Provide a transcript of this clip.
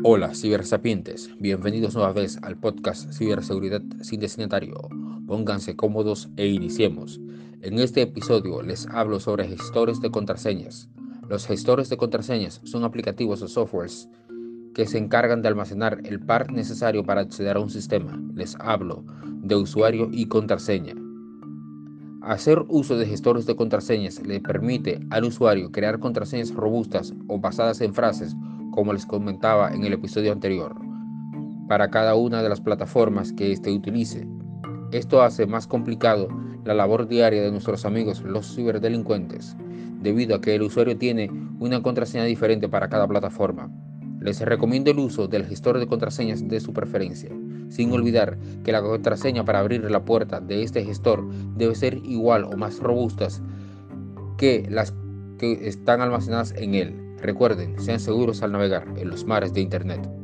Hola, cibersapientes. Bienvenidos nueva vez al podcast Ciberseguridad sin destinatario. Pónganse cómodos e iniciemos. En este episodio les hablo sobre gestores de contraseñas. Los gestores de contraseñas son aplicativos o softwares que se encargan de almacenar el par necesario para acceder a un sistema. Les hablo de usuario y contraseña. Hacer uso de gestores de contraseñas le permite al usuario crear contraseñas robustas o basadas en frases como les comentaba en el episodio anterior, para cada una de las plataformas que éste utilice. Esto hace más complicado la labor diaria de nuestros amigos los ciberdelincuentes, debido a que el usuario tiene una contraseña diferente para cada plataforma. Les recomiendo el uso del gestor de contraseñas de su preferencia, sin olvidar que la contraseña para abrir la puerta de este gestor debe ser igual o más robustas que las que están almacenadas en él. Recuerden, sean seguros al navegar en los mares de Internet.